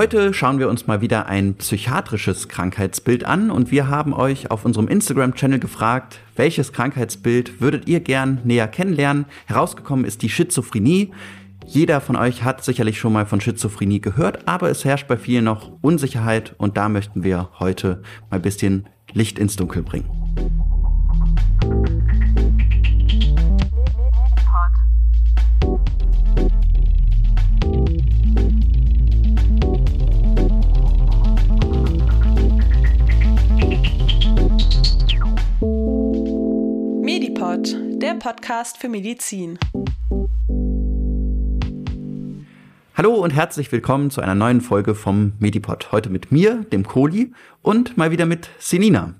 Heute schauen wir uns mal wieder ein psychiatrisches Krankheitsbild an und wir haben euch auf unserem Instagram-Channel gefragt, welches Krankheitsbild würdet ihr gern näher kennenlernen? Herausgekommen ist die Schizophrenie. Jeder von euch hat sicherlich schon mal von Schizophrenie gehört, aber es herrscht bei vielen noch Unsicherheit und da möchten wir heute mal ein bisschen Licht ins Dunkel bringen. Medipod, der Podcast für Medizin. Hallo und herzlich willkommen zu einer neuen Folge vom Medipod. Heute mit mir, dem Kohli, und mal wieder mit Selina.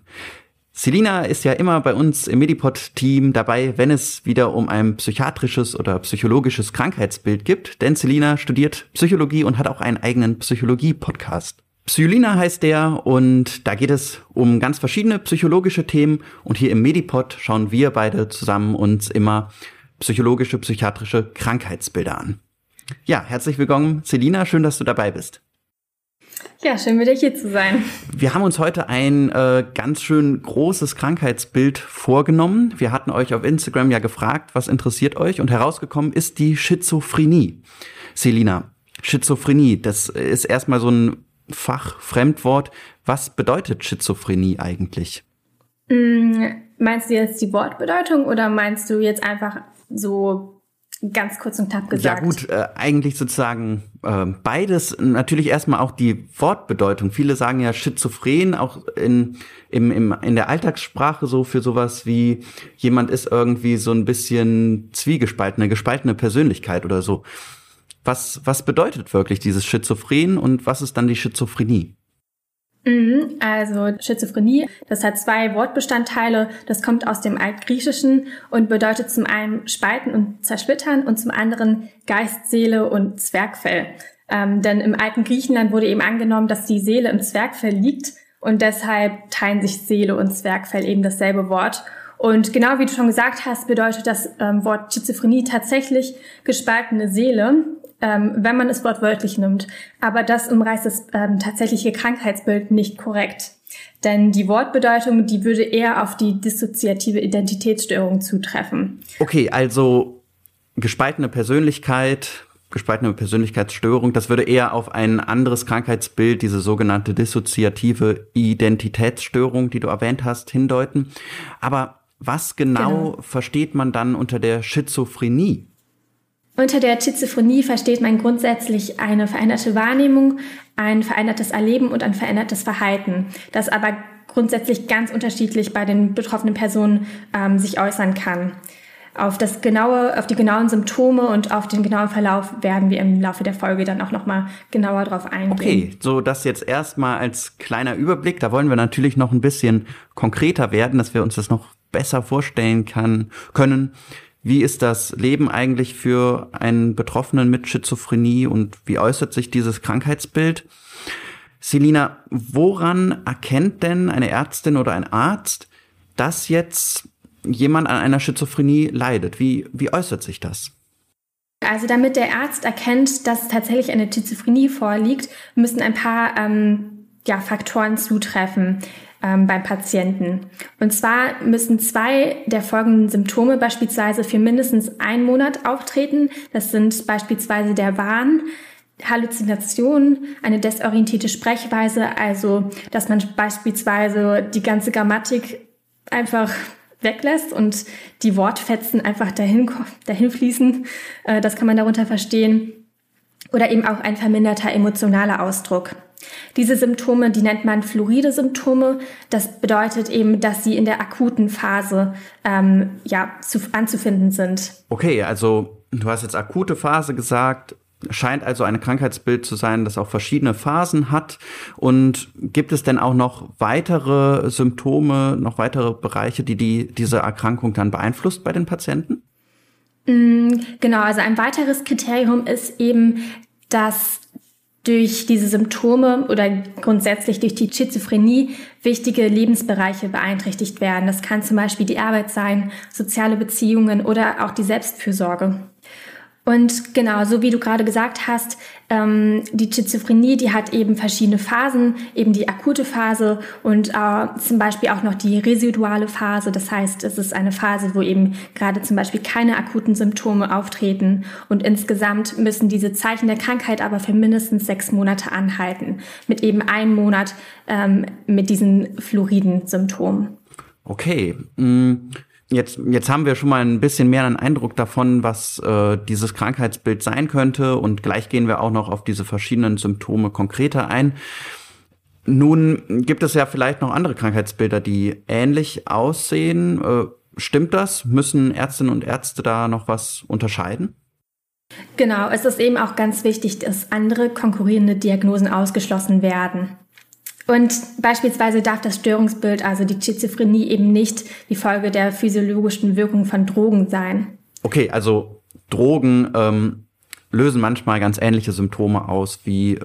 Selina ist ja immer bei uns im Medipod-Team dabei, wenn es wieder um ein psychiatrisches oder psychologisches Krankheitsbild gibt, denn Selina studiert Psychologie und hat auch einen eigenen Psychologie-Podcast. Psylina heißt der und da geht es um ganz verschiedene psychologische Themen und hier im Medipod schauen wir beide zusammen uns immer psychologische, psychiatrische Krankheitsbilder an. Ja, herzlich willkommen, Selina, schön, dass du dabei bist. Ja, schön wieder hier zu sein. Wir haben uns heute ein äh, ganz schön großes Krankheitsbild vorgenommen. Wir hatten euch auf Instagram ja gefragt, was interessiert euch und herausgekommen ist die Schizophrenie. Selina, Schizophrenie, das ist erstmal so ein Fachfremdwort. Was bedeutet Schizophrenie eigentlich? Mm, meinst du jetzt die Wortbedeutung oder meinst du jetzt einfach so ganz kurz und knapp gesagt? Ja gut, äh, eigentlich sozusagen äh, beides. Natürlich erstmal auch die Wortbedeutung. Viele sagen ja schizophren, auch in, im, im, in der Alltagssprache so für sowas wie jemand ist irgendwie so ein bisschen zwiegespalten, eine gespaltene Persönlichkeit oder so. Was, was bedeutet wirklich dieses Schizophren und was ist dann die Schizophrenie? Mhm, also Schizophrenie, das hat zwei Wortbestandteile. Das kommt aus dem Altgriechischen und bedeutet zum einen Spalten und Zersplittern und zum anderen Geist, Seele und Zwergfell. Ähm, denn im alten Griechenland wurde eben angenommen, dass die Seele im Zwergfell liegt und deshalb teilen sich Seele und Zwergfell eben dasselbe Wort. Und genau wie du schon gesagt hast, bedeutet das ähm, Wort Schizophrenie tatsächlich gespaltene Seele ähm, wenn man es wortwörtlich nimmt. Aber das umreißt das ähm, tatsächliche Krankheitsbild nicht korrekt. Denn die Wortbedeutung, die würde eher auf die dissoziative Identitätsstörung zutreffen. Okay, also gespaltene Persönlichkeit, gespaltene Persönlichkeitsstörung, das würde eher auf ein anderes Krankheitsbild, diese sogenannte dissoziative Identitätsstörung, die du erwähnt hast, hindeuten. Aber was genau, genau. versteht man dann unter der Schizophrenie? Unter der Schizophrenie versteht man grundsätzlich eine veränderte Wahrnehmung, ein verändertes Erleben und ein verändertes Verhalten, das aber grundsätzlich ganz unterschiedlich bei den betroffenen Personen ähm, sich äußern kann. Auf das genaue, auf die genauen Symptome und auf den genauen Verlauf werden wir im Laufe der Folge dann auch nochmal genauer drauf eingehen. Okay, so das jetzt erstmal als kleiner Überblick. Da wollen wir natürlich noch ein bisschen konkreter werden, dass wir uns das noch besser vorstellen kann, können. Wie ist das Leben eigentlich für einen Betroffenen mit Schizophrenie und wie äußert sich dieses Krankheitsbild? Selina, woran erkennt denn eine Ärztin oder ein Arzt, dass jetzt jemand an einer Schizophrenie leidet? Wie, wie äußert sich das? Also damit der Arzt erkennt, dass tatsächlich eine Schizophrenie vorliegt, müssen ein paar ähm, ja, Faktoren zutreffen ähm, beim Patienten. Und zwar müssen zwei der folgenden Symptome beispielsweise für mindestens einen Monat auftreten. Das sind beispielsweise der Wahn, Halluzination, eine desorientierte Sprechweise, also dass man beispielsweise die ganze Grammatik einfach weglässt und die Wortfetzen einfach dahin, dahin fließen. Äh, das kann man darunter verstehen. Oder eben auch ein verminderter emotionaler Ausdruck. Diese Symptome, die nennt man fluoride Symptome. Das bedeutet eben, dass sie in der akuten Phase ähm, ja, zu, anzufinden sind. Okay, also du hast jetzt akute Phase gesagt. Scheint also ein Krankheitsbild zu sein, das auch verschiedene Phasen hat. Und gibt es denn auch noch weitere Symptome, noch weitere Bereiche, die, die diese Erkrankung dann beeinflusst bei den Patienten? Mm, genau, also ein weiteres Kriterium ist eben, dass durch diese Symptome oder grundsätzlich durch die Schizophrenie wichtige Lebensbereiche beeinträchtigt werden. Das kann zum Beispiel die Arbeit sein, soziale Beziehungen oder auch die Selbstfürsorge. Und genau, so wie du gerade gesagt hast, ähm, die Schizophrenie, die hat eben verschiedene Phasen, eben die akute Phase und äh, zum Beispiel auch noch die residuale Phase. Das heißt, es ist eine Phase, wo eben gerade zum Beispiel keine akuten Symptome auftreten. Und insgesamt müssen diese Zeichen der Krankheit aber für mindestens sechs Monate anhalten, mit eben einem Monat ähm, mit diesen fluoriden Symptomen. Okay. Mm, jetzt, jetzt haben wir schon mal ein bisschen mehr einen Eindruck davon, was äh, dieses Krankheitsbild sein könnte. Und gleich gehen wir auch noch auf diese verschiedenen Symptome konkreter ein. Nun gibt es ja vielleicht noch andere Krankheitsbilder, die ähnlich aussehen. Äh, stimmt das? Müssen Ärztinnen und Ärzte da noch was unterscheiden? Genau, es ist eben auch ganz wichtig, dass andere konkurrierende Diagnosen ausgeschlossen werden. Und beispielsweise darf das Störungsbild, also die Schizophrenie, eben nicht die Folge der physiologischen Wirkung von Drogen sein. Okay, also Drogen ähm, lösen manchmal ganz ähnliche Symptome aus wie äh,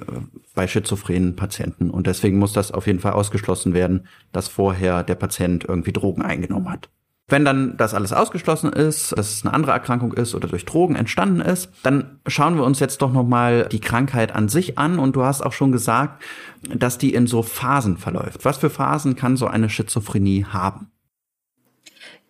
bei schizophrenen Patienten. Und deswegen muss das auf jeden Fall ausgeschlossen werden, dass vorher der Patient irgendwie Drogen eingenommen hat. Wenn dann das alles ausgeschlossen ist, dass es eine andere Erkrankung ist oder durch Drogen entstanden ist, dann schauen wir uns jetzt doch nochmal die Krankheit an sich an. Und du hast auch schon gesagt, dass die in so Phasen verläuft. Was für Phasen kann so eine Schizophrenie haben?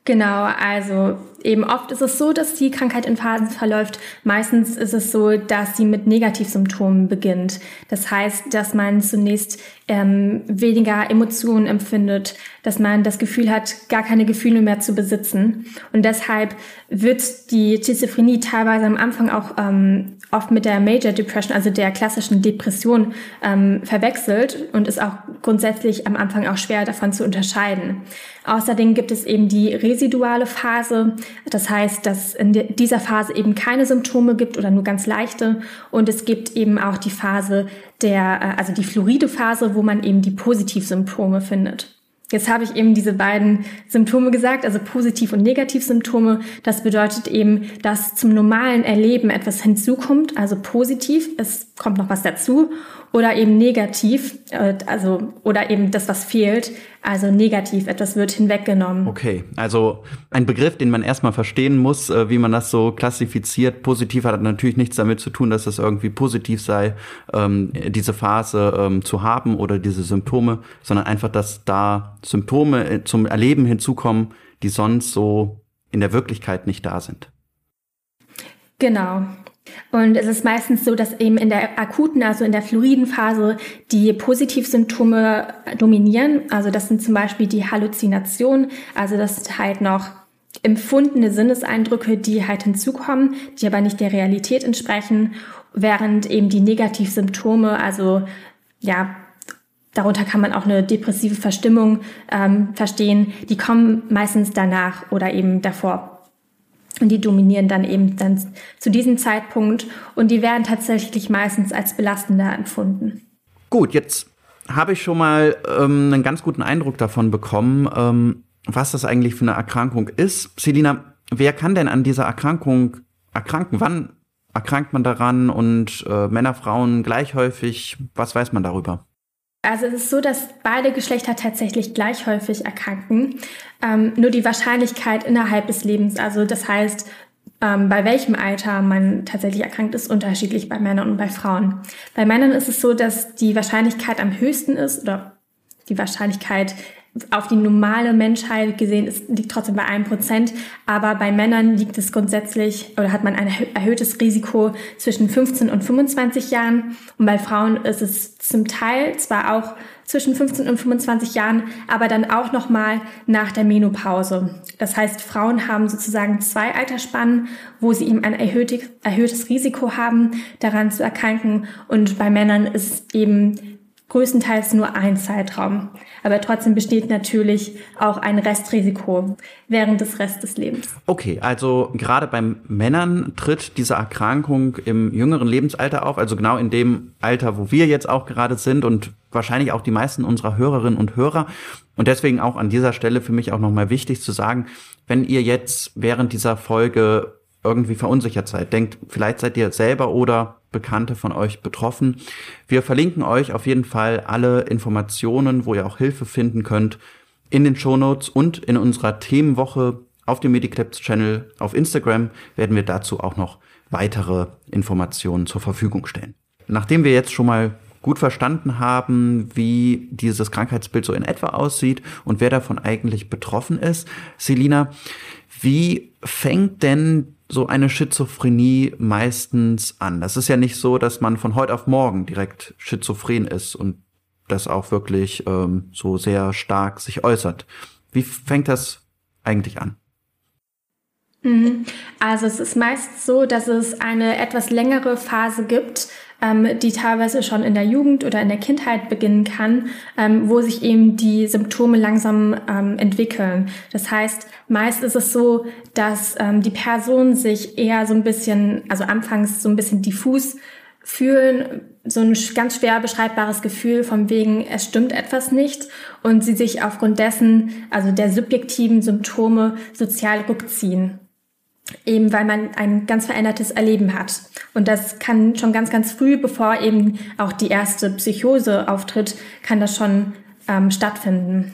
Genau, also eben oft ist es so, dass die Krankheit in Phasen verläuft. Meistens ist es so, dass sie mit Negativsymptomen beginnt. Das heißt, dass man zunächst ähm, weniger Emotionen empfindet, dass man das Gefühl hat, gar keine Gefühle mehr zu besitzen. Und deshalb wird die Schizophrenie teilweise am Anfang auch ähm, oft mit der Major Depression, also der klassischen Depression, ähm, verwechselt und ist auch grundsätzlich am Anfang auch schwer davon zu unterscheiden. Außerdem gibt es eben die residuale Phase. Das heißt, dass in dieser Phase eben keine Symptome gibt oder nur ganz leichte. Und es gibt eben auch die Phase der, äh, also die fluoride Phase, wo man eben die Positivsymptome findet. Jetzt habe ich eben diese beiden Symptome gesagt, also Positiv- und Negativsymptome. Das bedeutet eben, dass zum normalen Erleben etwas hinzukommt, also positiv, es kommt noch was dazu, oder eben negativ, äh, also oder eben das, was fehlt, also negativ, etwas wird hinweggenommen. Okay, also ein Begriff, den man erstmal verstehen muss, äh, wie man das so klassifiziert. Positiv hat natürlich nichts damit zu tun, dass es irgendwie positiv sei, ähm, diese Phase ähm, zu haben oder diese Symptome, sondern einfach, dass da Symptome äh, zum Erleben hinzukommen, die sonst so in der Wirklichkeit nicht da sind. Genau. Und es ist meistens so, dass eben in der akuten, also in der fluoriden Phase, die Positivsymptome dominieren. Also das sind zum Beispiel die Halluzinationen, also das sind halt noch empfundene Sinneseindrücke, die halt hinzukommen, die aber nicht der Realität entsprechen, während eben die Negativsymptome, also ja, darunter kann man auch eine depressive Verstimmung ähm, verstehen, die kommen meistens danach oder eben davor. Und die dominieren dann eben dann zu diesem Zeitpunkt und die werden tatsächlich meistens als belastender empfunden. Gut, jetzt habe ich schon mal ähm, einen ganz guten Eindruck davon bekommen, ähm, was das eigentlich für eine Erkrankung ist. Selina, wer kann denn an dieser Erkrankung erkranken? Wann erkrankt man daran und äh, Männer, Frauen gleich häufig? Was weiß man darüber? Also es ist so, dass beide Geschlechter tatsächlich gleich häufig erkranken. Ähm, nur die Wahrscheinlichkeit innerhalb des Lebens, also das heißt, ähm, bei welchem Alter man tatsächlich erkrankt ist, unterschiedlich bei Männern und bei Frauen. Bei Männern ist es so, dass die Wahrscheinlichkeit am höchsten ist oder die Wahrscheinlichkeit auf die normale Menschheit gesehen ist, liegt trotzdem bei einem Prozent. Aber bei Männern liegt es grundsätzlich oder hat man ein erhöhtes Risiko zwischen 15 und 25 Jahren. Und bei Frauen ist es zum Teil zwar auch zwischen 15 und 25 Jahren, aber dann auch nochmal nach der Menopause. Das heißt, Frauen haben sozusagen zwei Altersspannen, wo sie eben ein erhöhtes, erhöhtes Risiko haben, daran zu erkranken. Und bei Männern ist eben größtenteils nur ein Zeitraum. Aber trotzdem besteht natürlich auch ein Restrisiko während des Rest des Lebens. Okay, also gerade beim Männern tritt diese Erkrankung im jüngeren Lebensalter auf, also genau in dem Alter, wo wir jetzt auch gerade sind und wahrscheinlich auch die meisten unserer Hörerinnen und Hörer. Und deswegen auch an dieser Stelle für mich auch nochmal wichtig zu sagen, wenn ihr jetzt während dieser Folge irgendwie verunsichert seid, denkt, vielleicht seid ihr selber oder Bekannte von euch betroffen. Wir verlinken euch auf jeden Fall alle Informationen, wo ihr auch Hilfe finden könnt, in den Shownotes und in unserer Themenwoche auf dem Mediclips Channel auf Instagram werden wir dazu auch noch weitere Informationen zur Verfügung stellen. Nachdem wir jetzt schon mal gut verstanden haben, wie dieses Krankheitsbild so in etwa aussieht und wer davon eigentlich betroffen ist, Selina, wie fängt denn so eine Schizophrenie meistens an? Das ist ja nicht so, dass man von heute auf morgen direkt schizophren ist und das auch wirklich ähm, so sehr stark sich äußert. Wie fängt das eigentlich an? Mhm. Also es ist meist so, dass es eine etwas längere Phase gibt, ähm, die teilweise schon in der Jugend oder in der Kindheit beginnen kann, ähm, wo sich eben die Symptome langsam ähm, entwickeln. Das heißt, meist ist es so, dass ähm, die Personen sich eher so ein bisschen, also anfangs so ein bisschen diffus fühlen, so ein ganz schwer beschreibbares Gefühl von wegen, es stimmt etwas nicht und sie sich aufgrund dessen, also der subjektiven Symptome, sozial rückziehen. Eben weil man ein ganz verändertes Erleben hat. Und das kann schon ganz, ganz früh, bevor eben auch die erste Psychose auftritt, kann das schon ähm, stattfinden.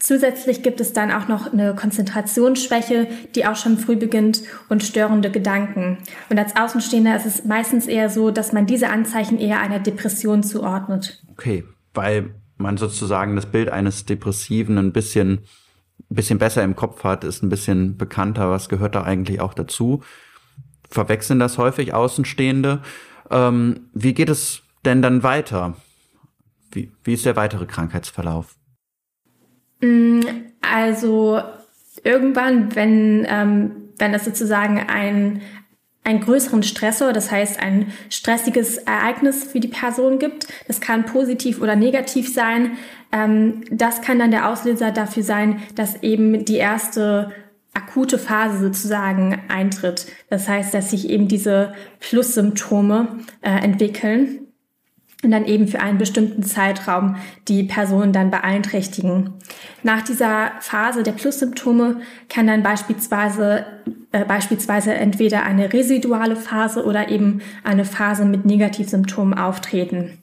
Zusätzlich gibt es dann auch noch eine Konzentrationsschwäche, die auch schon früh beginnt und störende Gedanken. Und als Außenstehender ist es meistens eher so, dass man diese Anzeichen eher einer Depression zuordnet. Okay, weil man sozusagen das Bild eines Depressiven ein bisschen, ein bisschen besser im Kopf hat, ist ein bisschen bekannter, was gehört da eigentlich auch dazu. Verwechseln das häufig Außenstehende. Ähm, wie geht es denn dann weiter? Wie, wie ist der weitere Krankheitsverlauf? Mm, also irgendwann, wenn, ähm, wenn es sozusagen ein, einen größeren Stressor, das heißt ein stressiges Ereignis für die Person gibt, das kann positiv oder negativ sein, ähm, das kann dann der Auslöser dafür sein, dass eben die erste akute Phase sozusagen eintritt. Das heißt, dass sich eben diese Plussymptome äh, entwickeln und dann eben für einen bestimmten Zeitraum die Person dann beeinträchtigen. Nach dieser Phase der Plussymptome kann dann beispielsweise, äh, beispielsweise entweder eine residuale Phase oder eben eine Phase mit Negativsymptomen auftreten.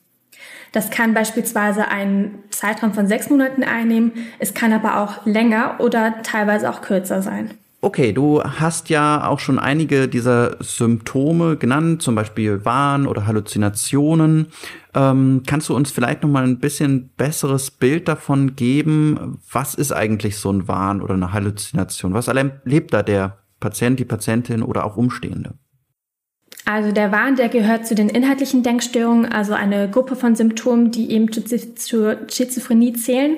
Das kann beispielsweise einen Zeitraum von sechs Monaten einnehmen, es kann aber auch länger oder teilweise auch kürzer sein. Okay, du hast ja auch schon einige dieser Symptome genannt, zum Beispiel Wahn oder Halluzinationen. Ähm, kannst du uns vielleicht noch mal ein bisschen besseres Bild davon geben? Was ist eigentlich so ein Wahn oder eine Halluzination? Was erlebt da der Patient, die Patientin oder auch Umstehende? Also der Wahn, der gehört zu den inhaltlichen Denkstörungen, also eine Gruppe von Symptomen, die eben zur Schizophrenie zählen.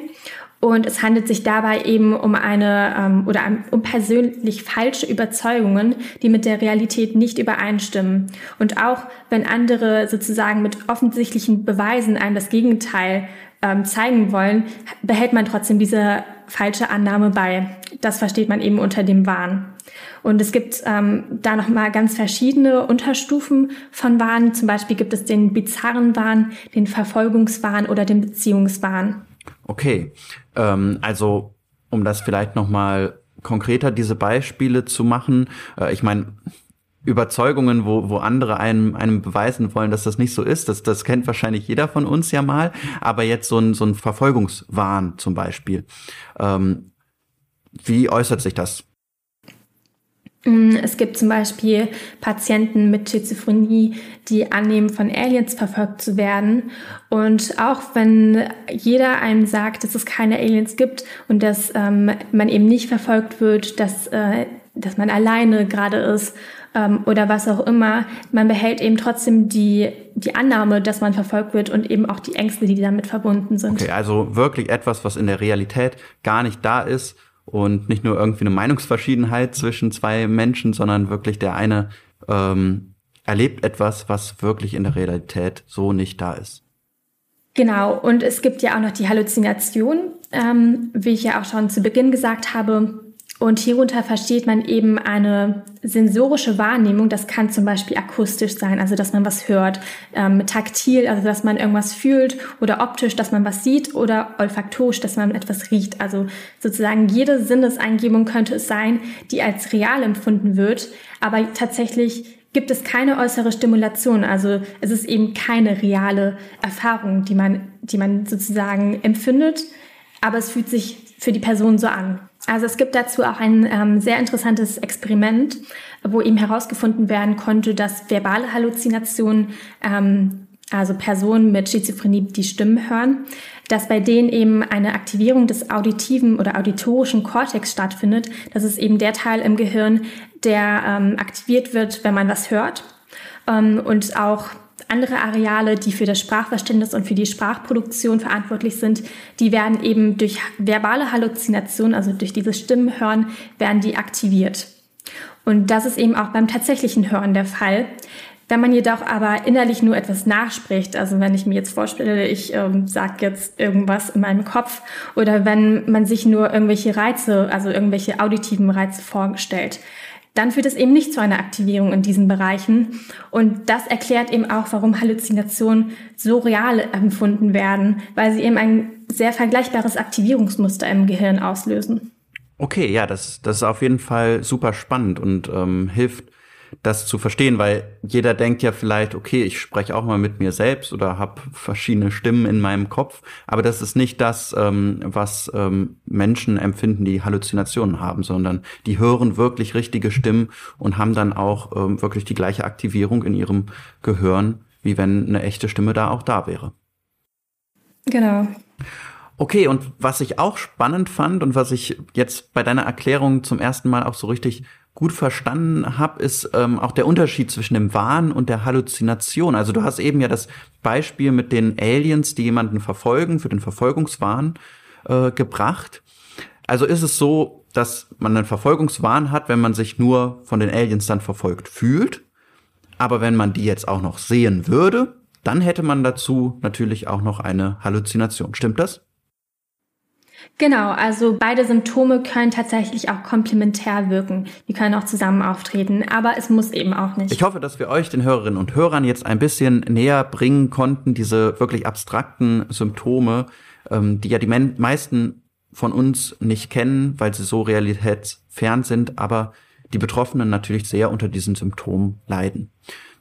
Und es handelt sich dabei eben um eine ähm, oder um persönlich falsche Überzeugungen, die mit der Realität nicht übereinstimmen. Und auch wenn andere sozusagen mit offensichtlichen Beweisen einem das Gegenteil ähm, zeigen wollen, behält man trotzdem diese falsche Annahme bei. Das versteht man eben unter dem Wahn. Und es gibt ähm, da nochmal ganz verschiedene Unterstufen von Wahn. Zum Beispiel gibt es den bizarren Wahn, den Verfolgungswahn oder den Beziehungswahn. Okay, ähm, also um das vielleicht noch mal konkreter diese Beispiele zu machen, äh, ich meine Überzeugungen, wo, wo andere einem, einem beweisen wollen, dass das nicht so ist. Das, das kennt wahrscheinlich jeder von uns ja mal. Aber jetzt so ein, so ein Verfolgungswahn zum Beispiel. Ähm, wie äußert sich das? Mm, es gibt zum Beispiel Patienten mit Schizophrenie, die annehmen, von Aliens verfolgt zu werden. Und auch wenn jeder einem sagt, dass es keine Aliens gibt und dass ähm, man eben nicht verfolgt wird, dass, äh, dass man alleine gerade ist ähm, oder was auch immer, man behält eben trotzdem die, die Annahme, dass man verfolgt wird und eben auch die Ängste, die damit verbunden sind. Okay, also wirklich etwas, was in der Realität gar nicht da ist und nicht nur irgendwie eine Meinungsverschiedenheit zwischen zwei Menschen, sondern wirklich der eine ähm, erlebt etwas, was wirklich in der Realität so nicht da ist. Genau, und es gibt ja auch noch die Halluzination, ähm, wie ich ja auch schon zu Beginn gesagt habe. Und hierunter versteht man eben eine sensorische Wahrnehmung. Das kann zum Beispiel akustisch sein, also dass man was hört, ähm, taktil, also dass man irgendwas fühlt, oder optisch, dass man was sieht, oder olfaktorisch, dass man etwas riecht. Also sozusagen jede Sinneseingebung könnte es sein, die als real empfunden wird, aber tatsächlich gibt es keine äußere Stimulation. Also es ist eben keine reale Erfahrung, die man, die man sozusagen empfindet, aber es fühlt sich für die Person so an. Also es gibt dazu auch ein ähm, sehr interessantes Experiment, wo eben herausgefunden werden konnte, dass verbale Halluzinationen, ähm, also Personen mit Schizophrenie, die Stimmen hören, dass bei denen eben eine Aktivierung des auditiven oder auditorischen Kortex stattfindet. Das ist eben der Teil im Gehirn, der ähm, aktiviert wird, wenn man was hört. Ähm, und auch andere Areale, die für das Sprachverständnis und für die Sprachproduktion verantwortlich sind, die werden eben durch verbale Halluzination, also durch dieses Stimmenhören, werden die aktiviert. Und das ist eben auch beim tatsächlichen Hören der Fall. Wenn man jedoch aber innerlich nur etwas nachspricht, also wenn ich mir jetzt vorstelle, ich ähm, sage jetzt irgendwas in meinem Kopf oder wenn man sich nur irgendwelche Reize, also irgendwelche auditiven Reize vorstellt, dann führt es eben nicht zu einer Aktivierung in diesen Bereichen. Und das erklärt eben auch, warum Halluzinationen so real empfunden werden, weil sie eben ein sehr vergleichbares Aktivierungsmuster im Gehirn auslösen. Okay, ja, das, das ist auf jeden Fall super spannend und ähm, hilft das zu verstehen, weil jeder denkt ja vielleicht, okay, ich spreche auch mal mit mir selbst oder habe verschiedene Stimmen in meinem Kopf, aber das ist nicht das, ähm, was ähm, Menschen empfinden, die Halluzinationen haben, sondern die hören wirklich richtige Stimmen und haben dann auch ähm, wirklich die gleiche Aktivierung in ihrem Gehirn, wie wenn eine echte Stimme da auch da wäre. Genau. Okay, und was ich auch spannend fand und was ich jetzt bei deiner Erklärung zum ersten Mal auch so richtig gut verstanden habe, ist ähm, auch der Unterschied zwischen dem Wahn und der Halluzination. Also du hast eben ja das Beispiel mit den Aliens, die jemanden verfolgen, für den Verfolgungswahn äh, gebracht. Also ist es so, dass man einen Verfolgungswahn hat, wenn man sich nur von den Aliens dann verfolgt fühlt. Aber wenn man die jetzt auch noch sehen würde, dann hätte man dazu natürlich auch noch eine Halluzination. Stimmt das? Genau, also beide Symptome können tatsächlich auch komplementär wirken. Die können auch zusammen auftreten, aber es muss eben auch nicht. Ich hoffe, dass wir euch, den Hörerinnen und Hörern, jetzt ein bisschen näher bringen konnten, diese wirklich abstrakten Symptome, ähm, die ja die meisten von uns nicht kennen, weil sie so realitätsfern sind, aber die Betroffenen natürlich sehr unter diesen Symptomen leiden.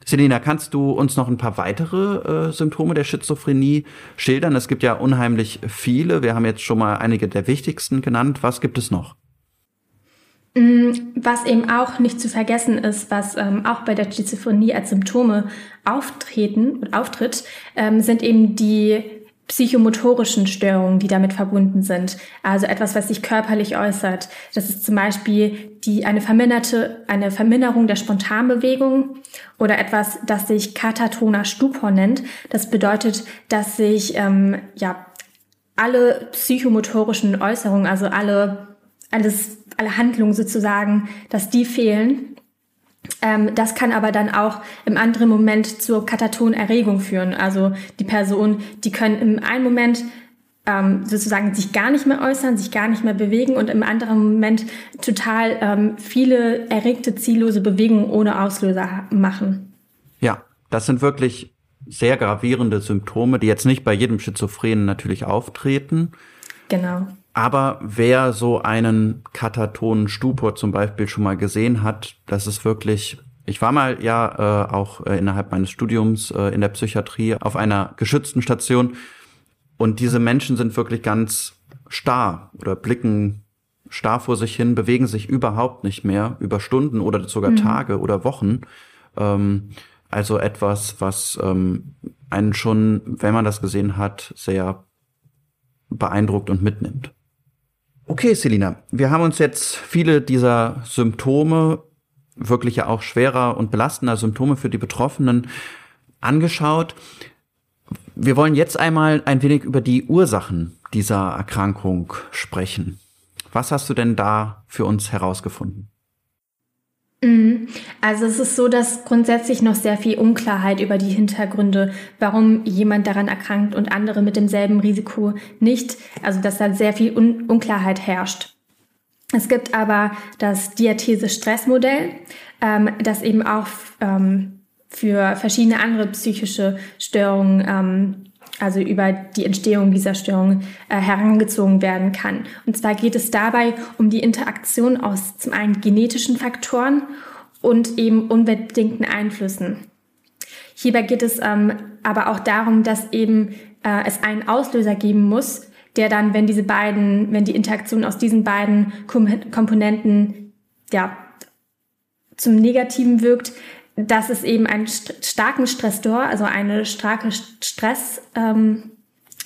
Selina, kannst du uns noch ein paar weitere äh, Symptome der Schizophrenie schildern? Es gibt ja unheimlich viele. Wir haben jetzt schon mal einige der wichtigsten genannt. Was gibt es noch? Mm, was eben auch nicht zu vergessen ist, was ähm, auch bei der Schizophrenie als Symptome auftreten und auftritt, ähm, sind eben die psychomotorischen Störungen, die damit verbunden sind. Also etwas, was sich körperlich äußert. Das ist zum Beispiel die, eine verminderte, eine Verminderung der Spontanbewegung oder etwas, das sich katatoner Stupor nennt. Das bedeutet, dass sich, ähm, ja, alle psychomotorischen Äußerungen, also alle, alles, alle Handlungen sozusagen, dass die fehlen ähm, das kann aber dann auch im anderen Moment zur Katatonerregung führen. Also die Person, die können im einen Moment ähm, sozusagen sich gar nicht mehr äußern, sich gar nicht mehr bewegen und im anderen Moment total ähm, viele erregte, ziellose Bewegungen ohne Auslöser machen. Ja, das sind wirklich sehr gravierende Symptome, die jetzt nicht bei jedem Schizophrenen natürlich auftreten. Genau. Aber wer so einen katatonen Stupor zum Beispiel schon mal gesehen hat, das ist wirklich ich war mal ja äh, auch äh, innerhalb meines Studiums äh, in der Psychiatrie auf einer geschützten Station und diese Menschen sind wirklich ganz starr oder blicken starr vor sich hin, bewegen sich überhaupt nicht mehr über Stunden oder sogar mhm. Tage oder Wochen. Ähm, also etwas, was ähm, einen schon, wenn man das gesehen hat, sehr beeindruckt und mitnimmt. Okay, Selina, wir haben uns jetzt viele dieser Symptome, wirklich ja auch schwerer und belastender Symptome für die Betroffenen angeschaut. Wir wollen jetzt einmal ein wenig über die Ursachen dieser Erkrankung sprechen. Was hast du denn da für uns herausgefunden? Mhm. Also es ist so, dass grundsätzlich noch sehr viel Unklarheit über die Hintergründe, warum jemand daran erkrankt und andere mit demselben Risiko nicht, also dass da sehr viel Un Unklarheit herrscht. Es gibt aber das Diathese-Stress-Modell, ähm, das eben auch ähm, für verschiedene andere psychische Störungen ähm, also über die Entstehung dieser Störung äh, herangezogen werden kann. Und zwar geht es dabei um die Interaktion aus zum einen genetischen Faktoren und eben unbedingten Einflüssen. Hierbei geht es ähm, aber auch darum, dass eben äh, es einen Auslöser geben muss, der dann, wenn diese beiden, wenn die Interaktion aus diesen beiden Komponenten ja zum Negativen wirkt, dass es eben einen st starken Stressor, also eine starke Stress, ähm,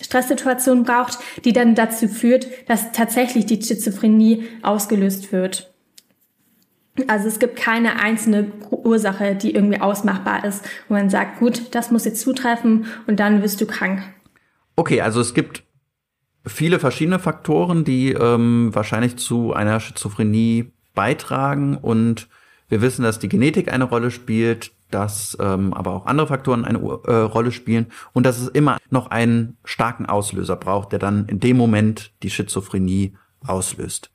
Stresssituation braucht, die dann dazu führt, dass tatsächlich die Schizophrenie ausgelöst wird. Also es gibt keine einzelne Ursache, die irgendwie ausmachbar ist, wo man sagt, gut, das muss jetzt zutreffen und dann wirst du krank. Okay, also es gibt viele verschiedene Faktoren, die ähm, wahrscheinlich zu einer Schizophrenie beitragen und wir wissen, dass die Genetik eine Rolle spielt, dass ähm, aber auch andere Faktoren eine äh, Rolle spielen und dass es immer noch einen starken Auslöser braucht, der dann in dem Moment die Schizophrenie auslöst.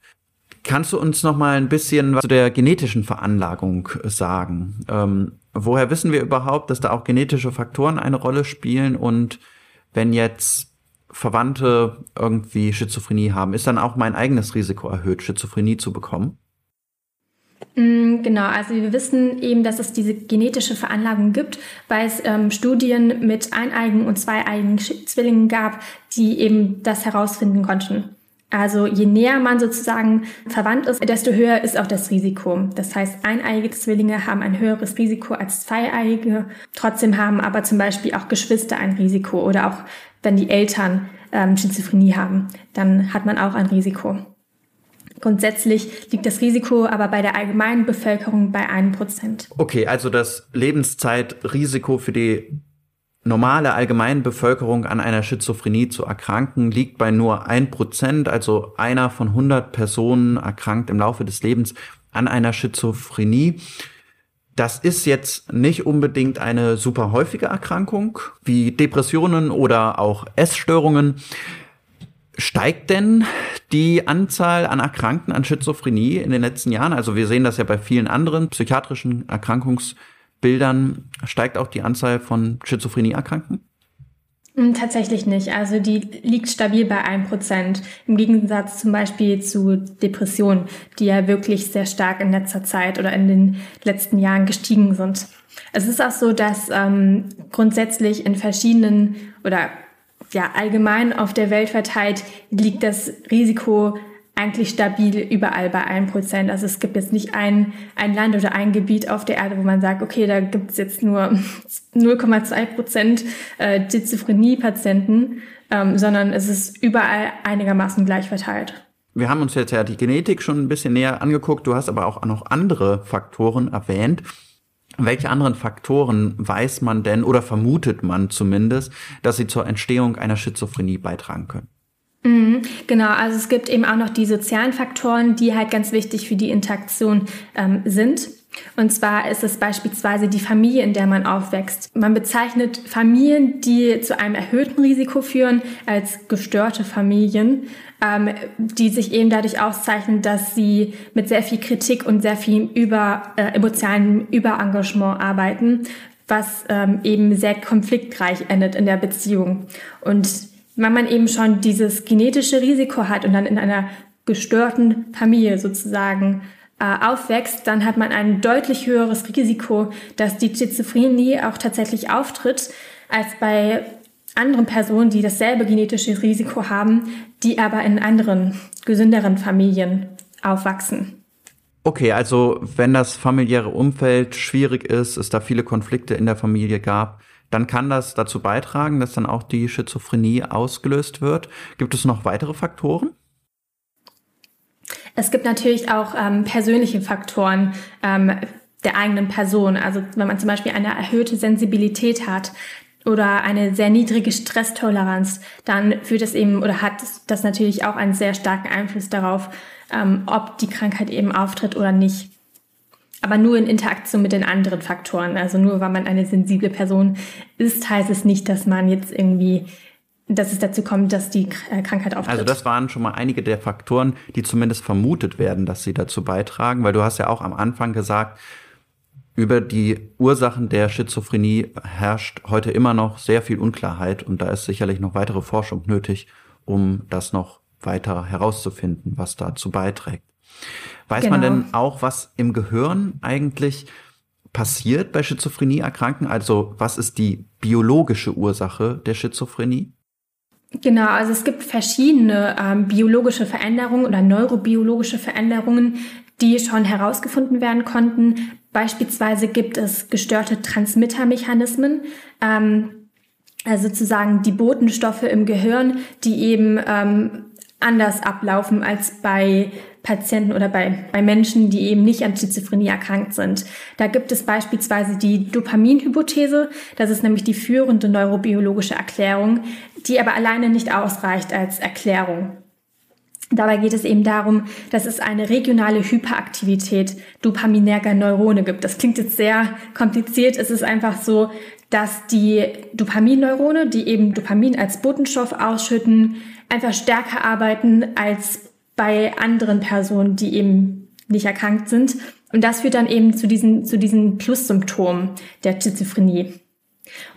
Kannst du uns noch mal ein bisschen was zu der genetischen Veranlagung sagen? Ähm, woher wissen wir überhaupt, dass da auch genetische Faktoren eine Rolle spielen und wenn jetzt Verwandte irgendwie Schizophrenie haben, ist dann auch mein eigenes Risiko erhöht, Schizophrenie zu bekommen? Mm, genau, also wir wissen eben, dass es diese genetische Veranlagung gibt, weil es ähm, Studien mit eineigen und zweieigen Zwillingen gab, die eben das herausfinden konnten. Also je näher man sozusagen verwandt ist, desto höher ist auch das Risiko. Das heißt, eineiige Zwillinge haben ein höheres Risiko als zweieiige. Trotzdem haben aber zum Beispiel auch Geschwister ein Risiko oder auch wenn die Eltern ähm, Schizophrenie haben, dann hat man auch ein Risiko. Grundsätzlich liegt das Risiko aber bei der allgemeinen Bevölkerung bei einem Prozent. Okay, also das Lebenszeitrisiko für die normale allgemeine Bevölkerung an einer Schizophrenie zu erkranken liegt bei nur ein Prozent, also einer von 100 Personen erkrankt im Laufe des Lebens an einer Schizophrenie. Das ist jetzt nicht unbedingt eine super häufige Erkrankung wie Depressionen oder auch Essstörungen. Steigt denn die Anzahl an Erkrankten an Schizophrenie in den letzten Jahren? Also wir sehen das ja bei vielen anderen psychiatrischen Erkrankungsbildern. Steigt auch die Anzahl von Schizophrenie-Erkrankten? Hm, tatsächlich nicht. Also die liegt stabil bei einem Prozent. Im Gegensatz zum Beispiel zu Depressionen, die ja wirklich sehr stark in letzter Zeit oder in den letzten Jahren gestiegen sind. Es ist auch so, dass ähm, grundsätzlich in verschiedenen oder ja, allgemein auf der Welt verteilt liegt das Risiko eigentlich stabil überall bei einem Prozent. Also es gibt jetzt nicht ein, ein Land oder ein Gebiet auf der Erde, wo man sagt, okay, da gibt es jetzt nur 0,2 Prozent äh, Schizophrenie-Patienten, ähm, sondern es ist überall einigermaßen gleich verteilt. Wir haben uns jetzt ja die Genetik schon ein bisschen näher angeguckt. Du hast aber auch noch andere Faktoren erwähnt. Welche anderen Faktoren weiß man denn oder vermutet man zumindest, dass sie zur Entstehung einer Schizophrenie beitragen können? Mhm, genau, also es gibt eben auch noch die sozialen Faktoren, die halt ganz wichtig für die Interaktion ähm, sind. Und zwar ist es beispielsweise die Familie, in der man aufwächst. Man bezeichnet Familien, die zu einem erhöhten Risiko führen, als gestörte Familien ähm, die sich eben dadurch auszeichnen, dass sie mit sehr viel Kritik und sehr viel über äh, emotionalem Überengagement arbeiten, was ähm, eben sehr konfliktreich endet in der Beziehung. Und wenn man eben schon dieses genetische Risiko hat und dann in einer gestörten Familie sozusagen aufwächst, dann hat man ein deutlich höheres Risiko, dass die Schizophrenie auch tatsächlich auftritt, als bei anderen Personen, die dasselbe genetische Risiko haben, die aber in anderen, gesünderen Familien aufwachsen. Okay, also wenn das familiäre Umfeld schwierig ist, es da viele Konflikte in der Familie gab, dann kann das dazu beitragen, dass dann auch die Schizophrenie ausgelöst wird. Gibt es noch weitere Faktoren? Es gibt natürlich auch ähm, persönliche Faktoren ähm, der eigenen Person. Also wenn man zum Beispiel eine erhöhte Sensibilität hat, oder eine sehr niedrige Stresstoleranz, dann führt es eben oder hat das natürlich auch einen sehr starken Einfluss darauf, ähm, ob die Krankheit eben auftritt oder nicht. Aber nur in Interaktion mit den anderen Faktoren. Also nur weil man eine sensible Person ist, heißt es nicht, dass man jetzt irgendwie, dass es dazu kommt, dass die äh, Krankheit auftritt. Also das waren schon mal einige der Faktoren, die zumindest vermutet werden, dass sie dazu beitragen, weil du hast ja auch am Anfang gesagt, über die Ursachen der Schizophrenie herrscht heute immer noch sehr viel Unklarheit und da ist sicherlich noch weitere Forschung nötig, um das noch weiter herauszufinden, was dazu beiträgt. Weiß genau. man denn auch, was im Gehirn eigentlich passiert bei Schizophrenie erkranken? Also was ist die biologische Ursache der Schizophrenie? Genau, also es gibt verschiedene ähm, biologische Veränderungen oder neurobiologische Veränderungen, die schon herausgefunden werden konnten. Beispielsweise gibt es gestörte Transmittermechanismen, ähm, also sozusagen die Botenstoffe im Gehirn, die eben ähm, anders ablaufen als bei Patienten oder bei, bei Menschen, die eben nicht an Schizophrenie erkrankt sind. Da gibt es beispielsweise die Dopaminhypothese. Das ist nämlich die führende neurobiologische Erklärung, die aber alleine nicht ausreicht als Erklärung. Dabei geht es eben darum, dass es eine regionale Hyperaktivität dopaminerger Neurone gibt. Das klingt jetzt sehr kompliziert. Es ist einfach so, dass die Dopaminneurone, die eben Dopamin als Botenstoff ausschütten, einfach stärker arbeiten als bei anderen Personen, die eben nicht erkrankt sind. Und das führt dann eben zu diesen, zu diesen Plussymptomen der Schizophrenie.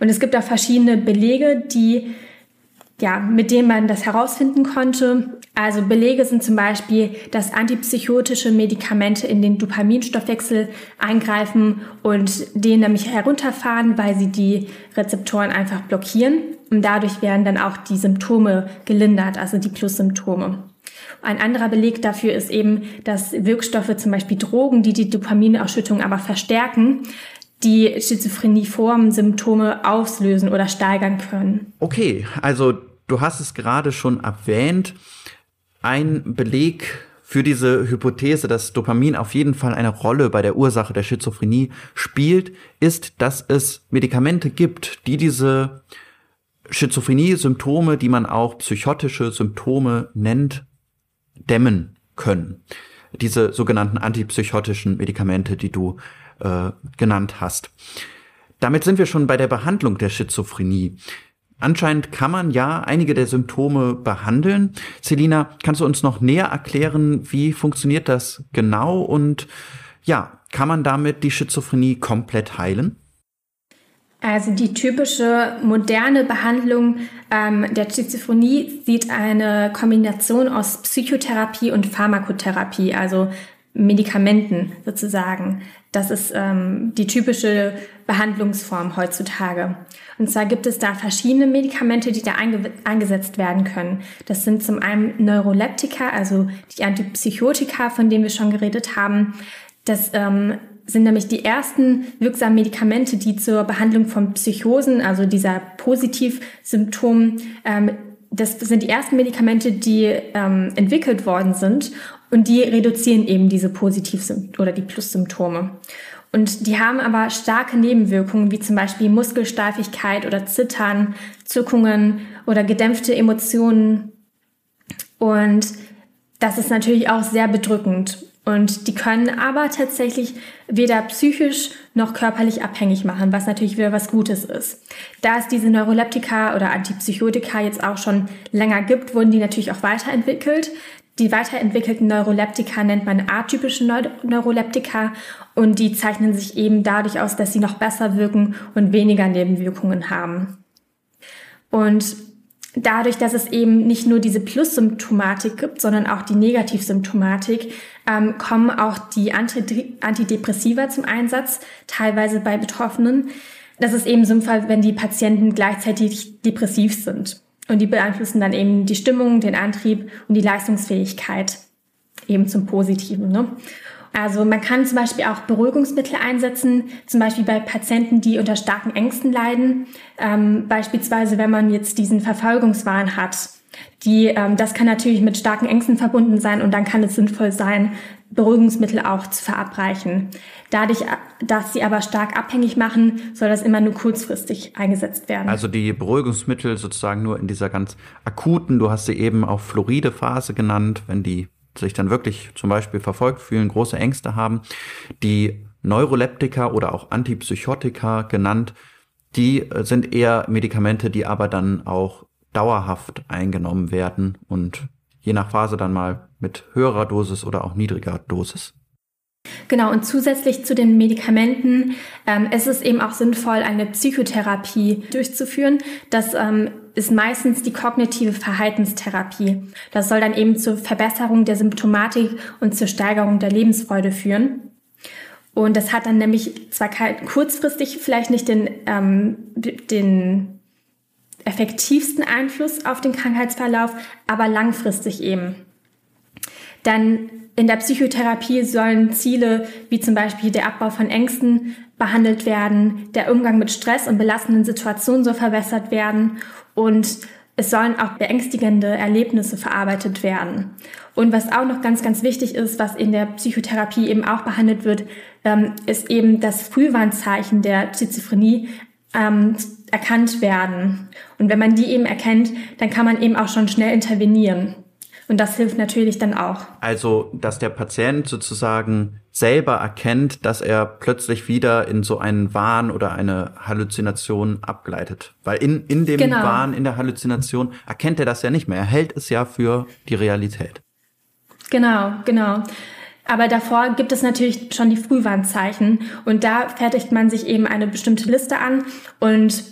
Und es gibt auch verschiedene Belege, die, ja, mit denen man das herausfinden konnte. Also Belege sind zum Beispiel, dass antipsychotische Medikamente in den Dopaminstoffwechsel eingreifen und den nämlich herunterfahren, weil sie die Rezeptoren einfach blockieren. Und dadurch werden dann auch die Symptome gelindert, also die Plussymptome. Ein anderer Beleg dafür ist eben, dass Wirkstoffe, zum Beispiel Drogen, die die Dopaminausschüttung aber verstärken, die Schizophrenie-Formen-Symptome auslösen oder steigern können. Okay, also du hast es gerade schon erwähnt. Ein Beleg für diese Hypothese, dass Dopamin auf jeden Fall eine Rolle bei der Ursache der Schizophrenie spielt, ist, dass es Medikamente gibt, die diese Schizophrenie-Symptome, die man auch psychotische Symptome nennt, dämmen können. Diese sogenannten antipsychotischen Medikamente, die du äh, genannt hast. Damit sind wir schon bei der Behandlung der Schizophrenie. Anscheinend kann man ja einige der Symptome behandeln. Selina, kannst du uns noch näher erklären, wie funktioniert das genau und ja, kann man damit die Schizophrenie komplett heilen? Also die typische moderne Behandlung ähm, der Schizophrenie sieht eine Kombination aus Psychotherapie und Pharmakotherapie, also Medikamenten sozusagen. Das ist ähm, die typische Behandlungsform heutzutage. Und zwar gibt es da verschiedene Medikamente, die da einge eingesetzt werden können. Das sind zum einen Neuroleptika, also die Antipsychotika, von denen wir schon geredet haben. Das ähm, sind nämlich die ersten wirksamen Medikamente, die zur Behandlung von Psychosen, also dieser Positivsymptomen, ähm, das sind die ersten Medikamente, die ähm, entwickelt worden sind und die reduzieren eben diese Positiv- oder die Plussymptome. Und die haben aber starke Nebenwirkungen, wie zum Beispiel Muskelsteifigkeit oder Zittern, Zuckungen oder gedämpfte Emotionen. Und das ist natürlich auch sehr bedrückend. Und die können aber tatsächlich weder psychisch noch körperlich abhängig machen, was natürlich wieder was Gutes ist. Da es diese Neuroleptika oder Antipsychotika jetzt auch schon länger gibt, wurden die natürlich auch weiterentwickelt. Die weiterentwickelten Neuroleptika nennt man atypische Neuroleptika und die zeichnen sich eben dadurch aus, dass sie noch besser wirken und weniger Nebenwirkungen haben. Und dadurch, dass es eben nicht nur diese Plus-Symptomatik gibt, sondern auch die Negativsymptomatik, ähm, kommen auch die Antidepressiva zum Einsatz, teilweise bei Betroffenen. Das ist eben Fall, wenn die Patienten gleichzeitig depressiv sind. Und die beeinflussen dann eben die Stimmung, den Antrieb und die Leistungsfähigkeit eben zum Positiven. Ne? Also man kann zum Beispiel auch Beruhigungsmittel einsetzen, zum Beispiel bei Patienten, die unter starken Ängsten leiden. Ähm, beispielsweise, wenn man jetzt diesen Verfolgungswahn hat. Die, ähm, das kann natürlich mit starken Ängsten verbunden sein und dann kann es sinnvoll sein, Beruhigungsmittel auch zu verabreichen. Dadurch, dass sie aber stark abhängig machen, soll das immer nur kurzfristig eingesetzt werden. Also die Beruhigungsmittel sozusagen nur in dieser ganz akuten, du hast sie eben auch Floride Phase genannt, wenn die sich dann wirklich zum Beispiel verfolgt fühlen, große Ängste haben, die Neuroleptika oder auch Antipsychotika genannt, die äh, sind eher Medikamente, die aber dann auch dauerhaft eingenommen werden und je nach Phase dann mal mit höherer Dosis oder auch niedriger Dosis. Genau, und zusätzlich zu den Medikamenten ähm, ist es eben auch sinnvoll, eine Psychotherapie durchzuführen. Das ähm, ist meistens die kognitive Verhaltenstherapie. Das soll dann eben zur Verbesserung der Symptomatik und zur Steigerung der Lebensfreude führen. Und das hat dann nämlich zwar kurzfristig vielleicht nicht den, ähm, den effektivsten Einfluss auf den Krankheitsverlauf, aber langfristig eben. Dann in der Psychotherapie sollen Ziele wie zum Beispiel der Abbau von Ängsten behandelt werden, der Umgang mit Stress und belastenden Situationen soll verbessert werden und es sollen auch beängstigende Erlebnisse verarbeitet werden. Und was auch noch ganz, ganz wichtig ist, was in der Psychotherapie eben auch behandelt wird, ähm, ist eben das Frühwarnzeichen der Schizophrenie ähm, erkannt werden. Und wenn man die eben erkennt, dann kann man eben auch schon schnell intervenieren. Und das hilft natürlich dann auch. Also, dass der Patient sozusagen selber erkennt, dass er plötzlich wieder in so einen Wahn oder eine Halluzination abgleitet. Weil in, in dem genau. Wahn, in der Halluzination erkennt er das ja nicht mehr. Er hält es ja für die Realität. Genau, genau. Aber davor gibt es natürlich schon die Frühwarnzeichen und da fertigt man sich eben eine bestimmte Liste an und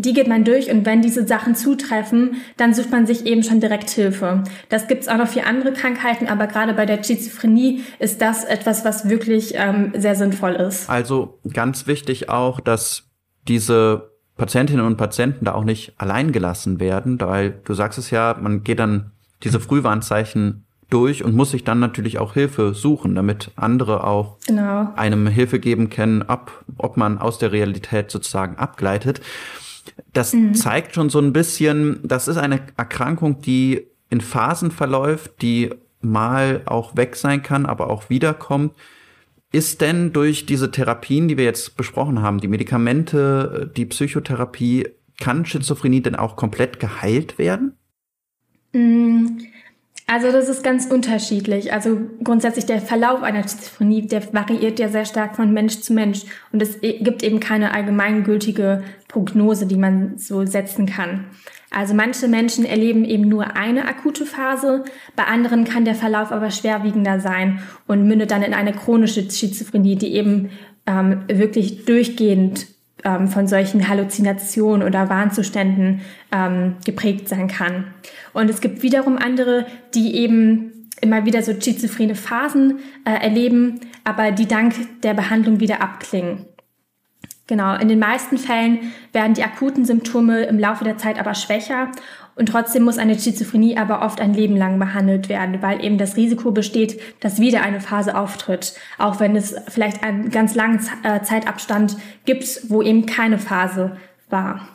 die geht man durch und wenn diese Sachen zutreffen, dann sucht man sich eben schon direkt Hilfe. Das gibt es auch noch für andere Krankheiten, aber gerade bei der Schizophrenie ist das etwas, was wirklich ähm, sehr sinnvoll ist. Also ganz wichtig auch, dass diese Patientinnen und Patienten da auch nicht allein gelassen werden, weil du sagst es ja, man geht dann diese Frühwarnzeichen durch und muss sich dann natürlich auch Hilfe suchen, damit andere auch genau. einem Hilfe geben können, ob, ob man aus der Realität sozusagen abgleitet. Das mhm. zeigt schon so ein bisschen, das ist eine Erkrankung, die in Phasen verläuft, die mal auch weg sein kann, aber auch wiederkommt. Ist denn durch diese Therapien, die wir jetzt besprochen haben, die Medikamente, die Psychotherapie, kann Schizophrenie denn auch komplett geheilt werden? Mhm. Also das ist ganz unterschiedlich. Also grundsätzlich der Verlauf einer Schizophrenie, der variiert ja sehr stark von Mensch zu Mensch. Und es gibt eben keine allgemeingültige Prognose, die man so setzen kann. Also manche Menschen erleben eben nur eine akute Phase, bei anderen kann der Verlauf aber schwerwiegender sein und mündet dann in eine chronische Schizophrenie, die eben ähm, wirklich durchgehend ähm, von solchen Halluzinationen oder Warnzuständen ähm, geprägt sein kann. Und es gibt wiederum andere, die eben immer wieder so schizophrene Phasen äh, erleben, aber die dank der Behandlung wieder abklingen. Genau, in den meisten Fällen werden die akuten Symptome im Laufe der Zeit aber schwächer und trotzdem muss eine Schizophrenie aber oft ein Leben lang behandelt werden, weil eben das Risiko besteht, dass wieder eine Phase auftritt, auch wenn es vielleicht einen ganz langen äh, Zeitabstand gibt, wo eben keine Phase war.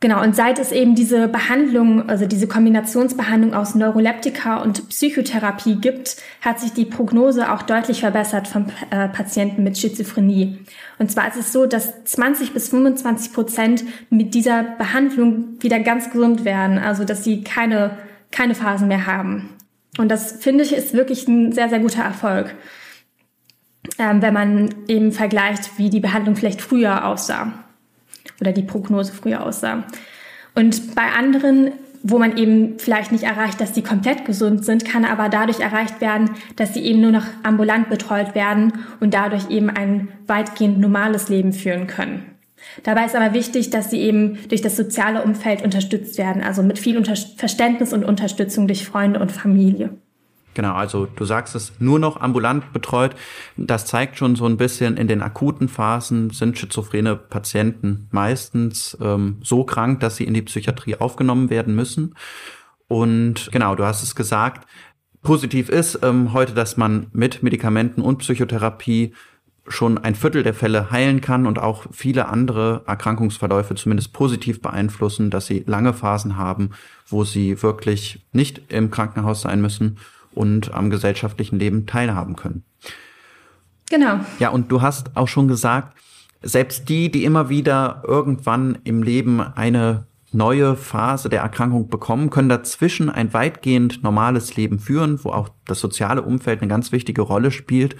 Genau, und seit es eben diese Behandlung, also diese Kombinationsbehandlung aus Neuroleptika und Psychotherapie gibt, hat sich die Prognose auch deutlich verbessert von äh, Patienten mit Schizophrenie. Und zwar ist es so, dass 20 bis 25 Prozent mit dieser Behandlung wieder ganz gesund werden, also dass sie keine, keine Phasen mehr haben. Und das finde ich ist wirklich ein sehr, sehr guter Erfolg, ähm, wenn man eben vergleicht, wie die Behandlung vielleicht früher aussah oder die Prognose früher aussah. Und bei anderen, wo man eben vielleicht nicht erreicht, dass sie komplett gesund sind, kann aber dadurch erreicht werden, dass sie eben nur noch ambulant betreut werden und dadurch eben ein weitgehend normales Leben führen können. Dabei ist aber wichtig, dass sie eben durch das soziale Umfeld unterstützt werden, also mit viel Verständnis und Unterstützung durch Freunde und Familie. Genau, also du sagst es nur noch ambulant betreut. Das zeigt schon so ein bisschen, in den akuten Phasen sind schizophrene Patienten meistens ähm, so krank, dass sie in die Psychiatrie aufgenommen werden müssen. Und genau, du hast es gesagt, positiv ist ähm, heute, dass man mit Medikamenten und Psychotherapie schon ein Viertel der Fälle heilen kann und auch viele andere Erkrankungsverläufe zumindest positiv beeinflussen, dass sie lange Phasen haben, wo sie wirklich nicht im Krankenhaus sein müssen und am gesellschaftlichen Leben teilhaben können. Genau. Ja, und du hast auch schon gesagt, selbst die, die immer wieder irgendwann im Leben eine neue Phase der Erkrankung bekommen, können dazwischen ein weitgehend normales Leben führen, wo auch das soziale Umfeld eine ganz wichtige Rolle spielt.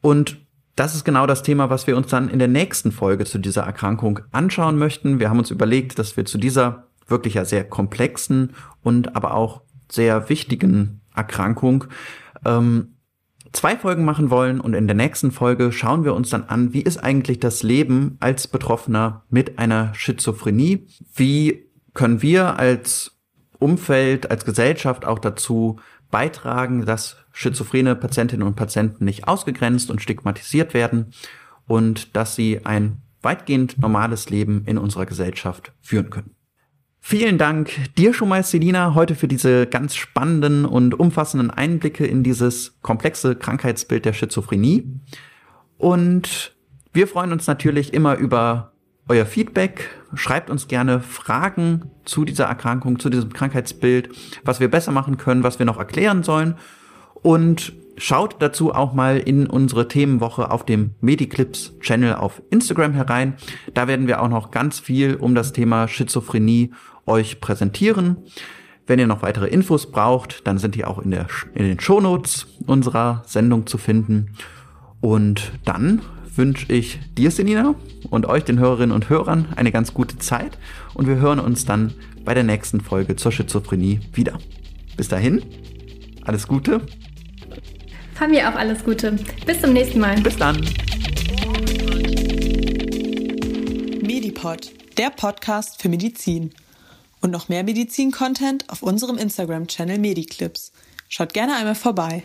Und das ist genau das Thema, was wir uns dann in der nächsten Folge zu dieser Erkrankung anschauen möchten. Wir haben uns überlegt, dass wir zu dieser wirklich ja sehr komplexen und aber auch sehr wichtigen Erkrankung ähm, zwei Folgen machen wollen und in der nächsten Folge schauen wir uns dann an, wie ist eigentlich das Leben als Betroffener mit einer Schizophrenie? Wie können wir als Umfeld, als Gesellschaft auch dazu beitragen, dass schizophrene Patientinnen und Patienten nicht ausgegrenzt und stigmatisiert werden und dass sie ein weitgehend normales Leben in unserer Gesellschaft führen können. Vielen Dank dir schon mal, Selina, heute für diese ganz spannenden und umfassenden Einblicke in dieses komplexe Krankheitsbild der Schizophrenie. Und wir freuen uns natürlich immer über euer Feedback. Schreibt uns gerne Fragen zu dieser Erkrankung, zu diesem Krankheitsbild, was wir besser machen können, was wir noch erklären sollen. Und schaut dazu auch mal in unsere Themenwoche auf dem Mediclips Channel auf Instagram herein. Da werden wir auch noch ganz viel um das Thema Schizophrenie euch präsentieren. Wenn ihr noch weitere Infos braucht, dann sind die auch in, der, in den Shownotes unserer Sendung zu finden. Und dann wünsche ich dir, Selina, und euch, den Hörerinnen und Hörern, eine ganz gute Zeit. Und wir hören uns dann bei der nächsten Folge zur Schizophrenie wieder. Bis dahin, alles Gute von mir auch alles Gute. Bis zum nächsten Mal. Bis dann. Medipod, der Podcast für Medizin. Und noch mehr Medizin-Content auf unserem Instagram-Channel Mediclips. Schaut gerne einmal vorbei.